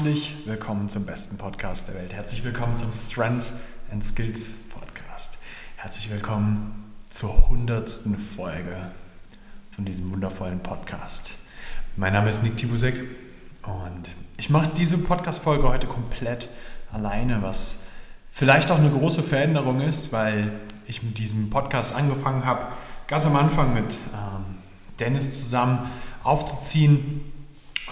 Herzlich willkommen zum besten Podcast der Welt. Herzlich willkommen zum Strength and Skills Podcast. Herzlich willkommen zur hundertsten Folge von diesem wundervollen Podcast. Mein Name ist Nick Tibusek und ich mache diese Podcast-Folge heute komplett alleine, was vielleicht auch eine große Veränderung ist, weil ich mit diesem Podcast angefangen habe, ganz am Anfang mit ähm, Dennis zusammen aufzuziehen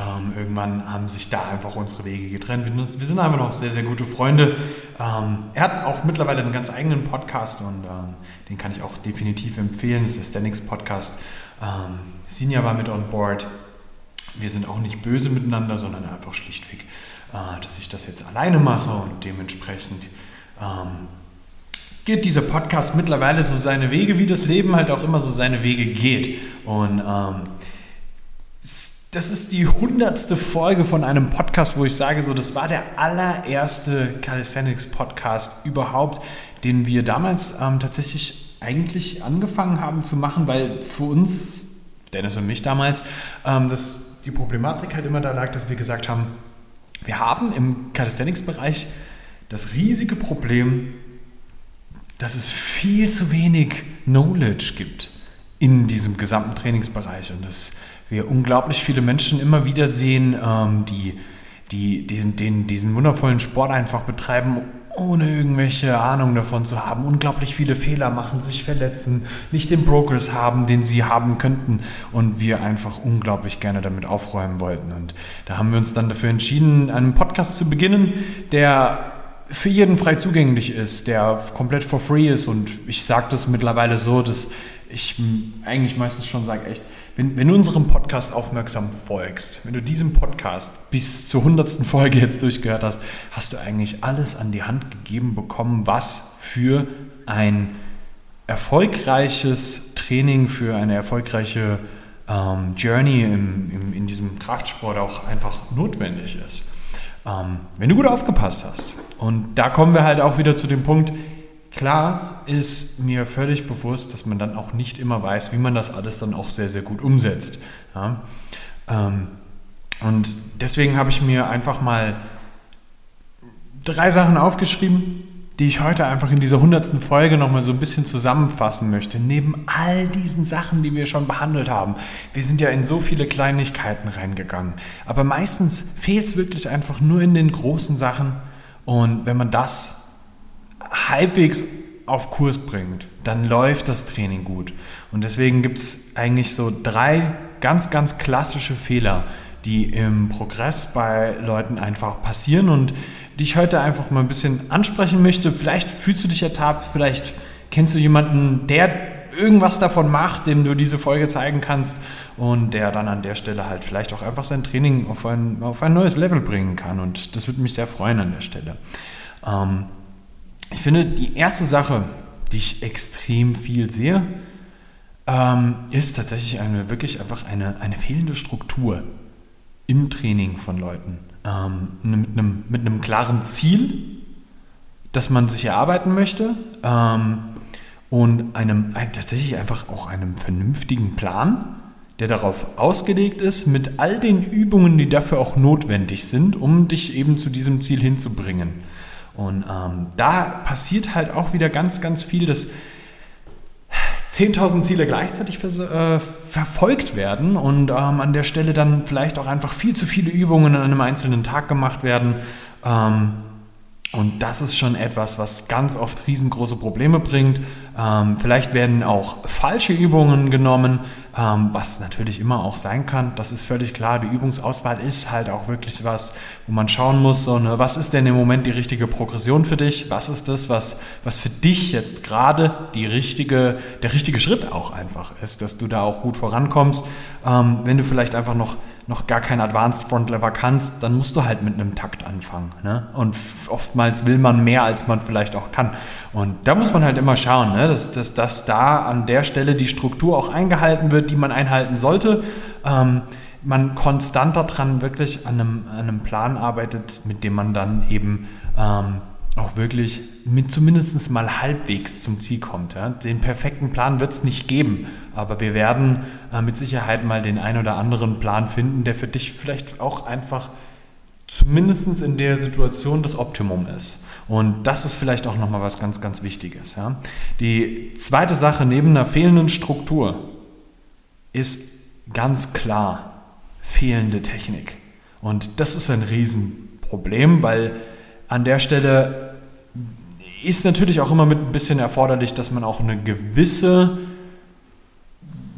ähm, irgendwann haben sich da einfach unsere Wege getrennt. Wir sind einfach noch sehr, sehr gute Freunde. Ähm, er hat auch mittlerweile einen ganz eigenen Podcast und ähm, den kann ich auch definitiv empfehlen. Das ist der Stanix Podcast. Ähm, Sinja war mit on board. Wir sind auch nicht böse miteinander, sondern einfach schlichtweg, äh, dass ich das jetzt alleine mache und dementsprechend ähm, geht dieser Podcast mittlerweile so seine Wege, wie das Leben halt auch immer so seine Wege geht. Und ähm, das ist die hundertste Folge von einem Podcast, wo ich sage, so, das war der allererste Calisthenics Podcast überhaupt, den wir damals ähm, tatsächlich eigentlich angefangen haben zu machen, weil für uns, Dennis und mich damals, ähm, das, die Problematik halt immer da lag, dass wir gesagt haben, wir haben im Calisthenics-Bereich das riesige Problem, dass es viel zu wenig Knowledge gibt in diesem gesamten Trainingsbereich und das wir unglaublich viele Menschen immer wieder sehen, ähm, die, die diesen, den, diesen wundervollen Sport einfach betreiben, ohne irgendwelche Ahnung davon zu haben, unglaublich viele Fehler machen, sich verletzen, nicht den Progress haben, den sie haben könnten und wir einfach unglaublich gerne damit aufräumen wollten. Und da haben wir uns dann dafür entschieden, einen Podcast zu beginnen, der für jeden frei zugänglich ist, der komplett for free ist und ich sage das mittlerweile so, dass ich eigentlich meistens schon sage, echt, wenn, wenn, du unserem Podcast aufmerksam folgst, wenn du diesem Podcast bis zur hundertsten Folge jetzt durchgehört hast, hast du eigentlich alles an die Hand gegeben bekommen, was für ein erfolgreiches Training, für eine erfolgreiche ähm, Journey im, im, in diesem Kraftsport auch einfach notwendig ist. Ähm, wenn du gut aufgepasst hast. Und da kommen wir halt auch wieder zu dem Punkt, Klar ist mir völlig bewusst, dass man dann auch nicht immer weiß, wie man das alles dann auch sehr, sehr gut umsetzt. Ja? Ähm, und deswegen habe ich mir einfach mal drei Sachen aufgeschrieben, die ich heute einfach in dieser hundertsten Folge nochmal so ein bisschen zusammenfassen möchte. Neben all diesen Sachen, die wir schon behandelt haben. Wir sind ja in so viele Kleinigkeiten reingegangen. Aber meistens fehlt es wirklich einfach nur in den großen Sachen. Und wenn man das halbwegs auf Kurs bringt, dann läuft das Training gut. Und deswegen gibt es eigentlich so drei ganz, ganz klassische Fehler, die im Progress bei Leuten einfach passieren und die ich heute einfach mal ein bisschen ansprechen möchte. Vielleicht fühlst du dich ertappt, vielleicht kennst du jemanden, der irgendwas davon macht, dem du diese Folge zeigen kannst und der dann an der Stelle halt vielleicht auch einfach sein Training auf ein, auf ein neues Level bringen kann. Und das würde mich sehr freuen an der Stelle. Ähm, ich finde, die erste Sache, die ich extrem viel sehe, ähm, ist tatsächlich eine, wirklich einfach eine, eine fehlende Struktur im Training von Leuten. Ähm, mit, einem, mit einem klaren Ziel, das man sich erarbeiten möchte ähm, und einem tatsächlich einfach auch einem vernünftigen Plan, der darauf ausgelegt ist, mit all den Übungen, die dafür auch notwendig sind, um dich eben zu diesem Ziel hinzubringen. Und ähm, da passiert halt auch wieder ganz, ganz viel, dass 10.000 Ziele gleichzeitig äh, verfolgt werden und ähm, an der Stelle dann vielleicht auch einfach viel zu viele Übungen an einem einzelnen Tag gemacht werden. Ähm, und das ist schon etwas, was ganz oft riesengroße Probleme bringt. Ähm, vielleicht werden auch falsche Übungen genommen, ähm, was natürlich immer auch sein kann. Das ist völlig klar. Die Übungsauswahl ist halt auch wirklich was, wo man schauen muss, so, ne, was ist denn im Moment die richtige Progression für dich? Was ist das, was, was für dich jetzt gerade die richtige, der richtige Schritt auch einfach ist, dass du da auch gut vorankommst. Ähm, wenn du vielleicht einfach noch noch gar kein Advanced Front Lever kannst, dann musst du halt mit einem Takt anfangen. Ne? Und oftmals will man mehr, als man vielleicht auch kann. Und da muss man halt immer schauen, ne? dass, dass, dass da an der Stelle die Struktur auch eingehalten wird, die man einhalten sollte. Ähm, man konstant daran wirklich an einem, an einem Plan arbeitet, mit dem man dann eben ähm, auch wirklich mit zumindest mal halbwegs zum Ziel kommt. Ja. Den perfekten Plan wird es nicht geben, aber wir werden äh, mit Sicherheit mal den ein oder anderen Plan finden, der für dich vielleicht auch einfach zumindest in der Situation das Optimum ist. Und das ist vielleicht auch nochmal was ganz, ganz Wichtiges. Ja. Die zweite Sache neben einer fehlenden Struktur ist ganz klar fehlende Technik. Und das ist ein Riesenproblem, weil an der Stelle ist natürlich auch immer mit ein bisschen erforderlich, dass man auch eine gewisse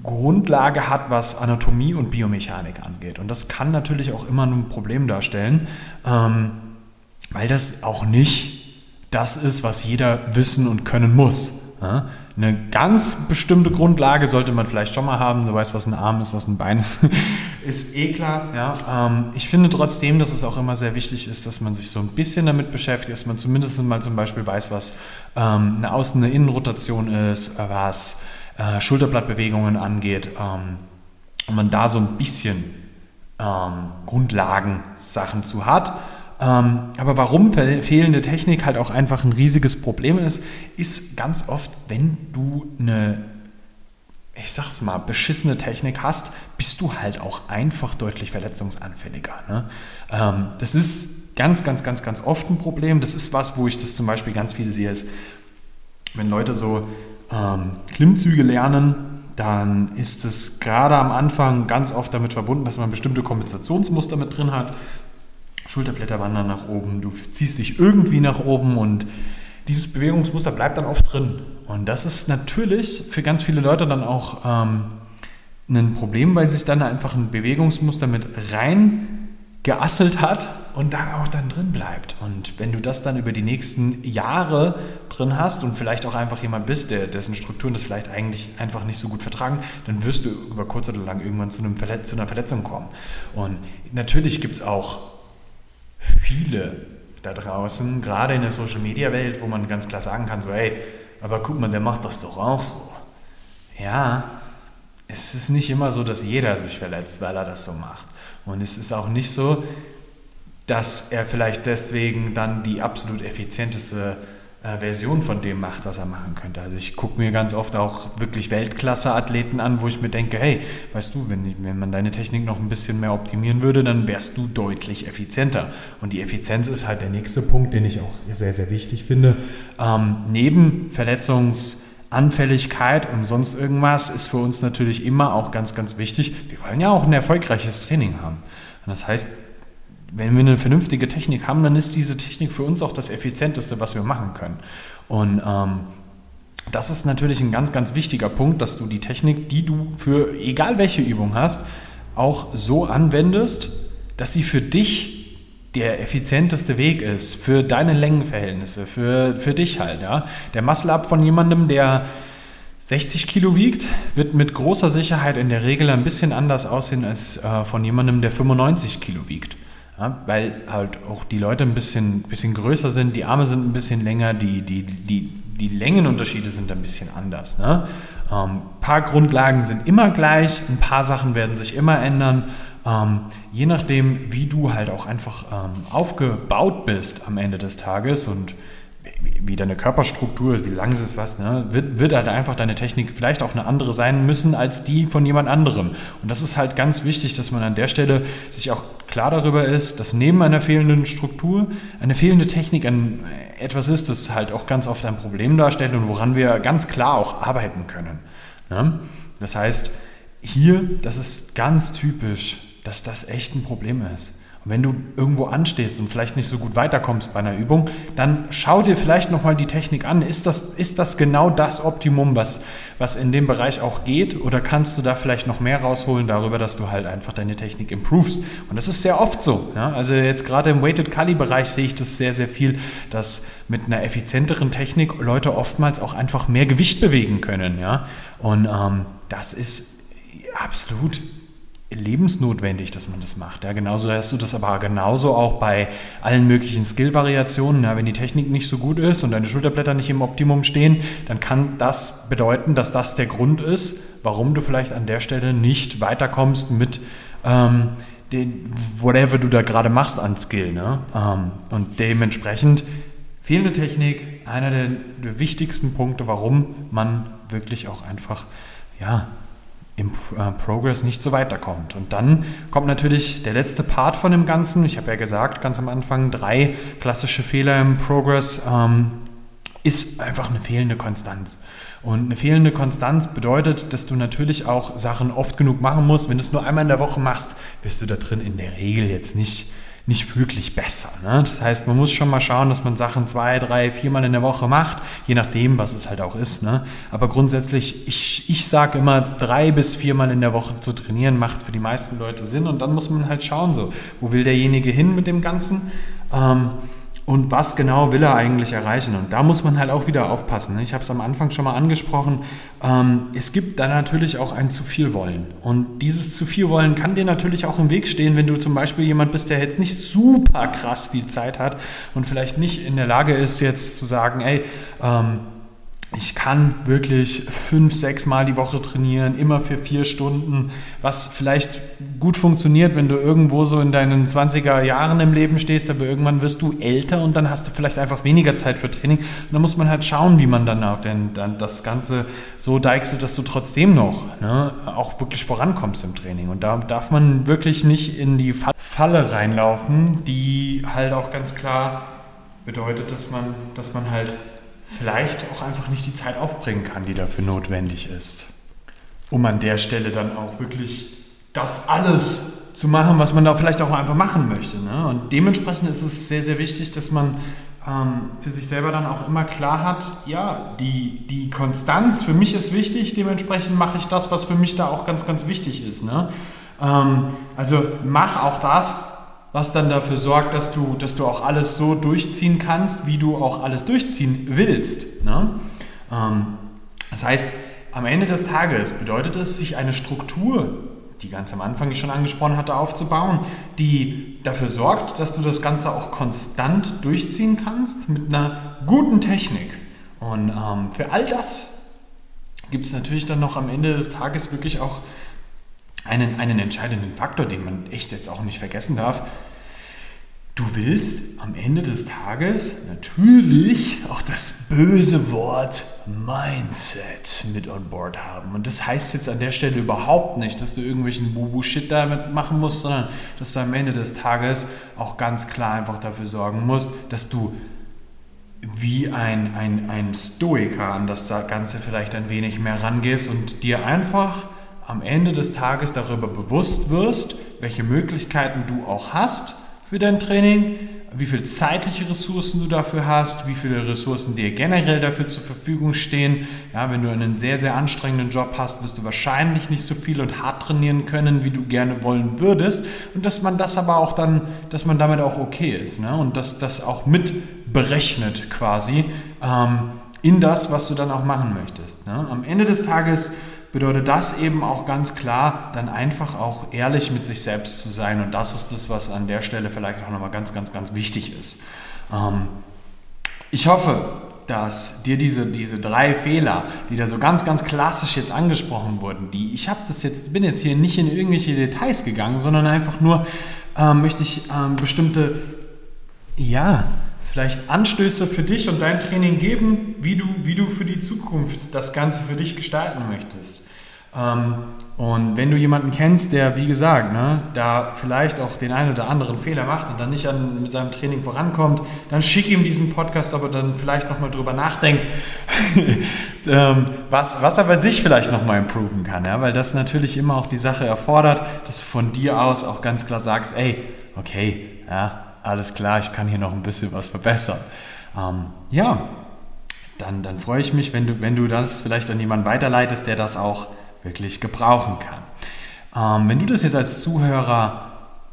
Grundlage hat, was Anatomie und Biomechanik angeht. Und das kann natürlich auch immer ein Problem darstellen, ähm, weil das auch nicht das ist, was jeder wissen und können muss. Ja? Eine ganz bestimmte Grundlage sollte man vielleicht schon mal haben. Du weißt, was ein Arm ist, was ein Bein ist. Ist eh klar. Ja? Ähm, ich finde trotzdem, dass es auch immer sehr wichtig ist, dass man sich so ein bisschen damit beschäftigt, dass man zumindest mal zum Beispiel weiß, was ähm, eine Außen-, eine Innenrotation ist, was äh, Schulterblattbewegungen angeht. Ähm, und man da so ein bisschen ähm, Grundlagensachen zu hat. Ähm, aber warum fehlende Technik halt auch einfach ein riesiges Problem ist, ist ganz oft, wenn du eine, ich sag's mal, beschissene Technik hast, bist du halt auch einfach deutlich verletzungsanfälliger. Ne? Ähm, das ist ganz, ganz, ganz, ganz oft ein Problem. Das ist was, wo ich das zum Beispiel ganz viel sehe, ist, wenn Leute so ähm, Klimmzüge lernen, dann ist es gerade am Anfang ganz oft damit verbunden, dass man bestimmte Kompensationsmuster mit drin hat. Schulterblätter wandern nach oben, du ziehst dich irgendwie nach oben und dieses Bewegungsmuster bleibt dann oft drin. Und das ist natürlich für ganz viele Leute dann auch ähm, ein Problem, weil sich dann einfach ein Bewegungsmuster mit rein geasselt hat und da auch dann drin bleibt. Und wenn du das dann über die nächsten Jahre drin hast und vielleicht auch einfach jemand bist, der, dessen Strukturen das vielleicht eigentlich einfach nicht so gut vertragen, dann wirst du über kurz oder lang irgendwann zu, einem Verletz zu einer Verletzung kommen. Und natürlich gibt es auch viele da draußen, gerade in der Social-Media-Welt, wo man ganz klar sagen kann, so, hey, aber guck mal, der macht das doch auch so. Ja, es ist nicht immer so, dass jeder sich verletzt, weil er das so macht. Und es ist auch nicht so, dass er vielleicht deswegen dann die absolut effizienteste äh, Version von dem macht, was er machen könnte. Also ich gucke mir ganz oft auch wirklich Weltklasse-Athleten an, wo ich mir denke, hey, weißt du, wenn, wenn man deine Technik noch ein bisschen mehr optimieren würde, dann wärst du deutlich effizienter. Und die Effizienz ist halt der nächste Punkt, den ich auch sehr, sehr wichtig finde. Ähm, neben Verletzungsanfälligkeit und sonst irgendwas ist für uns natürlich immer auch ganz, ganz wichtig. Wir wollen ja auch ein erfolgreiches Training haben. Und das heißt, wenn wir eine vernünftige Technik haben, dann ist diese Technik für uns auch das Effizienteste, was wir machen können. Und ähm, das ist natürlich ein ganz, ganz wichtiger Punkt, dass du die Technik, die du für egal welche Übung hast, auch so anwendest, dass sie für dich der effizienteste Weg ist, für deine Längenverhältnisse, für, für dich halt. Ja? Der Muscle-Up von jemandem, der 60 Kilo wiegt, wird mit großer Sicherheit in der Regel ein bisschen anders aussehen als äh, von jemandem, der 95 Kilo wiegt. Ja, weil halt auch die Leute ein bisschen, bisschen größer sind, die Arme sind ein bisschen länger, die, die, die, die Längenunterschiede sind ein bisschen anders. Ne? Ähm, paar Grundlagen sind immer gleich, ein paar Sachen werden sich immer ändern. Ähm, je nachdem, wie du halt auch einfach ähm, aufgebaut bist am Ende des Tages und wie deine Körperstruktur ist, wie lang es ist, was, ne, wird, wird halt einfach deine Technik vielleicht auch eine andere sein müssen als die von jemand anderem. Und das ist halt ganz wichtig, dass man an der Stelle sich auch klar darüber ist, dass neben einer fehlenden Struktur eine fehlende Technik ein, etwas ist, das halt auch ganz oft ein Problem darstellt und woran wir ganz klar auch arbeiten können. Ne? Das heißt, hier, das ist ganz typisch, dass das echt ein Problem ist. Und wenn du irgendwo anstehst und vielleicht nicht so gut weiterkommst bei einer Übung, dann schau dir vielleicht nochmal die Technik an. Ist das, ist das genau das Optimum, was, was in dem Bereich auch geht? Oder kannst du da vielleicht noch mehr rausholen darüber, dass du halt einfach deine Technik improvest? Und das ist sehr oft so. Ja? Also jetzt gerade im Weighted Kali Bereich sehe ich das sehr, sehr viel, dass mit einer effizienteren Technik Leute oftmals auch einfach mehr Gewicht bewegen können. Ja? Und ähm, das ist absolut lebensnotwendig, dass man das macht. Ja, genauso hast du das aber genauso auch bei allen möglichen Skill-Variationen. Ja, wenn die Technik nicht so gut ist und deine Schulterblätter nicht im Optimum stehen, dann kann das bedeuten, dass das der Grund ist, warum du vielleicht an der Stelle nicht weiterkommst mit ähm, den, whatever du da gerade machst an Skill. Ne? Ähm, und dementsprechend fehlende Technik, einer der, der wichtigsten Punkte, warum man wirklich auch einfach ja, im äh, Progress nicht so weiterkommt. Und dann kommt natürlich der letzte Part von dem Ganzen. Ich habe ja gesagt, ganz am Anfang drei klassische Fehler im Progress. Ähm, ist einfach eine fehlende Konstanz. Und eine fehlende Konstanz bedeutet, dass du natürlich auch Sachen oft genug machen musst. Wenn du es nur einmal in der Woche machst, wirst du da drin in der Regel jetzt nicht nicht wirklich besser. Ne? Das heißt, man muss schon mal schauen, dass man Sachen zwei, drei, viermal in der Woche macht, je nachdem, was es halt auch ist. Ne? Aber grundsätzlich, ich, ich sage immer, drei bis viermal in der Woche zu trainieren, macht für die meisten Leute Sinn. Und dann muss man halt schauen, so, wo will derjenige hin mit dem Ganzen? Ähm, und was genau will er eigentlich erreichen. Und da muss man halt auch wieder aufpassen. Ne? Ich habe es am Anfang schon mal angesprochen. Ähm, es gibt da natürlich auch ein zu viel Wollen. Und dieses zu viel Wollen kann dir natürlich auch im Weg stehen, wenn du zum Beispiel jemand bist, der jetzt nicht super krass viel Zeit hat und vielleicht nicht in der Lage ist, jetzt zu sagen, ey, ähm, ich kann wirklich fünf, sechs Mal die Woche trainieren, immer für vier Stunden, was vielleicht gut funktioniert, wenn du irgendwo so in deinen 20er Jahren im Leben stehst, aber irgendwann wirst du älter und dann hast du vielleicht einfach weniger Zeit für Training. Und dann muss man halt schauen, wie man dann auch denn, dann das Ganze so deichselt, dass du trotzdem noch ne, auch wirklich vorankommst im Training. Und da darf man wirklich nicht in die Falle reinlaufen, die halt auch ganz klar bedeutet, dass man, dass man halt vielleicht auch einfach nicht die Zeit aufbringen kann, die dafür notwendig ist. Um an der Stelle dann auch wirklich das alles zu machen, was man da vielleicht auch einfach machen möchte. Ne? Und dementsprechend ist es sehr, sehr wichtig, dass man ähm, für sich selber dann auch immer klar hat, ja, die, die Konstanz für mich ist wichtig, dementsprechend mache ich das, was für mich da auch ganz, ganz wichtig ist. Ne? Ähm, also mach auch das, was dann dafür sorgt, dass du, dass du auch alles so durchziehen kannst, wie du auch alles durchziehen willst. Ne? Ähm, das heißt, am Ende des Tages bedeutet es, sich eine Struktur, die ganz am Anfang ich schon angesprochen hatte, aufzubauen, die dafür sorgt, dass du das Ganze auch konstant durchziehen kannst mit einer guten Technik. Und ähm, für all das gibt es natürlich dann noch am Ende des Tages wirklich auch einen, einen entscheidenden Faktor, den man echt jetzt auch nicht vergessen darf. Du willst am Ende des Tages natürlich auch das böse Wort Mindset mit on board haben. Und das heißt jetzt an der Stelle überhaupt nicht, dass du irgendwelchen Bubu-Shit damit machen musst, sondern dass du am Ende des Tages auch ganz klar einfach dafür sorgen musst, dass du wie ein, ein, ein Stoiker an das Ganze vielleicht ein wenig mehr rangehst und dir einfach am Ende des Tages darüber bewusst wirst, welche Möglichkeiten du auch hast für dein Training, wie viele zeitliche Ressourcen du dafür hast, wie viele Ressourcen dir generell dafür zur Verfügung stehen. Ja, wenn du einen sehr, sehr anstrengenden Job hast, wirst du wahrscheinlich nicht so viel und hart trainieren können, wie du gerne wollen würdest. Und dass man das aber auch dann, dass man damit auch okay ist. Ne? Und dass das auch mit berechnet quasi ähm, in das, was du dann auch machen möchtest. Ne? Am Ende des Tages bedeutet das eben auch ganz klar, dann einfach auch ehrlich mit sich selbst zu sein. Und das ist das, was an der Stelle vielleicht auch nochmal ganz, ganz, ganz wichtig ist. Ähm, ich hoffe, dass dir diese, diese drei Fehler, die da so ganz, ganz klassisch jetzt angesprochen wurden, die ich habe das jetzt, bin jetzt hier nicht in irgendwelche Details gegangen, sondern einfach nur ähm, möchte ich ähm, bestimmte, ja, vielleicht Anstöße für dich und dein Training geben, wie du, wie du für die Zukunft das Ganze für dich gestalten möchtest. Ähm, und wenn du jemanden kennst, der, wie gesagt, ne, da vielleicht auch den einen oder anderen Fehler macht und dann nicht an, mit seinem Training vorankommt, dann schick ihm diesen Podcast, aber dann vielleicht nochmal drüber nachdenkt, ähm, was, was er bei sich vielleicht nochmal improven kann. Ja? Weil das natürlich immer auch die Sache erfordert, dass du von dir aus auch ganz klar sagst, ey, okay, ja, alles klar, ich kann hier noch ein bisschen was verbessern. Ähm, ja, dann, dann freue ich mich, wenn du, wenn du das vielleicht an jemanden weiterleitest, der das auch wirklich gebrauchen kann. Ähm, wenn du das jetzt als Zuhörer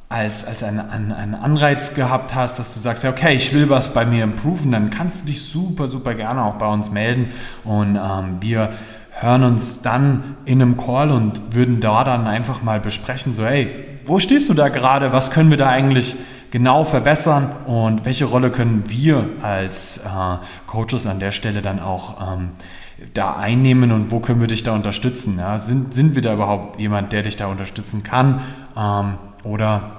als, als einen, einen Anreiz gehabt hast, dass du sagst, ja, okay, ich will was bei mir improven, dann kannst du dich super, super gerne auch bei uns melden und ähm, wir hören uns dann in einem Call und würden da dann einfach mal besprechen, so, hey, wo stehst du da gerade? Was können wir da eigentlich genau verbessern und welche Rolle können wir als äh, Coaches an der Stelle dann auch ähm, da einnehmen und wo können wir dich da unterstützen? Ja? Sind, sind wir da überhaupt jemand, der dich da unterstützen kann? Ähm, oder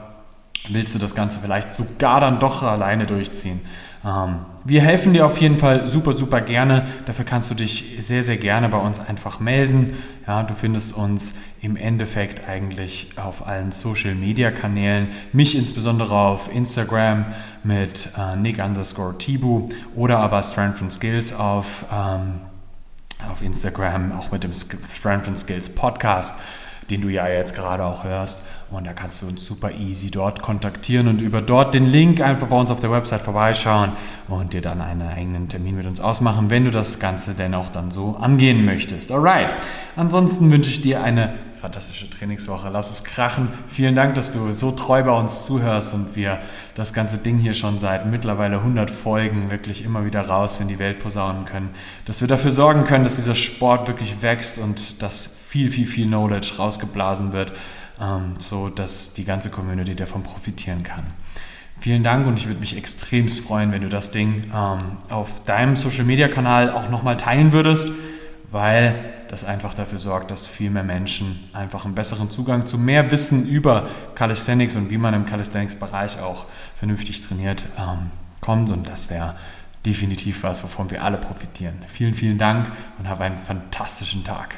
willst du das Ganze vielleicht sogar dann doch alleine durchziehen? Ähm, wir helfen dir auf jeden Fall super, super gerne. Dafür kannst du dich sehr, sehr gerne bei uns einfach melden. Ja, du findest uns im Endeffekt eigentlich auf allen Social Media Kanälen. Mich insbesondere auf Instagram mit äh, Nick underscore Tibu oder aber Strength and Skills auf, ähm, auf Instagram, auch mit dem Strength and Skills Podcast den du ja jetzt gerade auch hörst. Und da kannst du uns super easy dort kontaktieren und über dort den Link einfach bei uns auf der Website vorbeischauen und dir dann einen eigenen Termin mit uns ausmachen, wenn du das Ganze denn auch dann so angehen möchtest. Alright. Ansonsten wünsche ich dir eine fantastische Trainingswoche. Lass es krachen. Vielen Dank, dass du so treu bei uns zuhörst und wir das ganze Ding hier schon seit mittlerweile 100 Folgen wirklich immer wieder raus in die Welt posaunen können. Dass wir dafür sorgen können, dass dieser Sport wirklich wächst und dass viel, viel, viel Knowledge rausgeblasen wird, ähm, so dass die ganze Community davon profitieren kann. Vielen Dank und ich würde mich extremst freuen, wenn du das Ding ähm, auf deinem Social Media Kanal auch nochmal teilen würdest, weil das einfach dafür sorgt, dass viel mehr Menschen einfach einen besseren Zugang zu mehr Wissen über Calisthenics und wie man im Calisthenics-Bereich auch vernünftig trainiert ähm, kommt. Und das wäre definitiv was, wovon wir alle profitieren. Vielen, vielen Dank und habe einen fantastischen Tag.